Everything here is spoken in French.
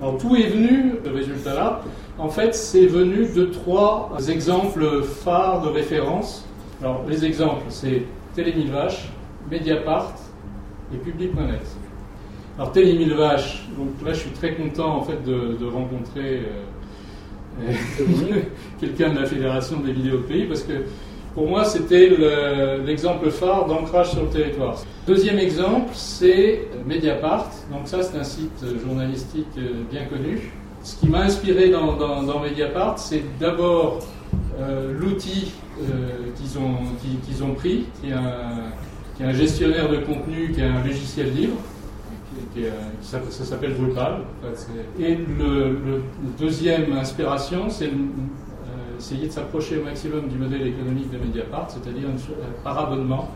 Alors tout est venu, ce résultat-là, en fait, c'est venu de trois exemples phares de référence. Alors les exemples, c'est Télé 1000 Vaches, Mediapart et Public.net. Alors Télé 1000 Vaches, donc là je suis très content en fait de, rencontrer euh, quelqu'un de la Fédération des vidéos de pays parce que pour moi, c'était l'exemple phare d'ancrage sur le territoire. Deuxième exemple, c'est Mediapart. Donc ça, c'est un site journalistique euh, bien connu. Ce qui m'a inspiré dans, Mediapart, c'est d'abord euh, l'outil euh, qu'ils ont, pris, qui est, un, gestionnaire de contenu, qui est un logiciel libre. ça, s'appelle Drupal. Et le, deuxième inspiration, c'est essayer de s'approcher au maximum du modèle économique de Mediapart, c'est-à-dire par abonnement.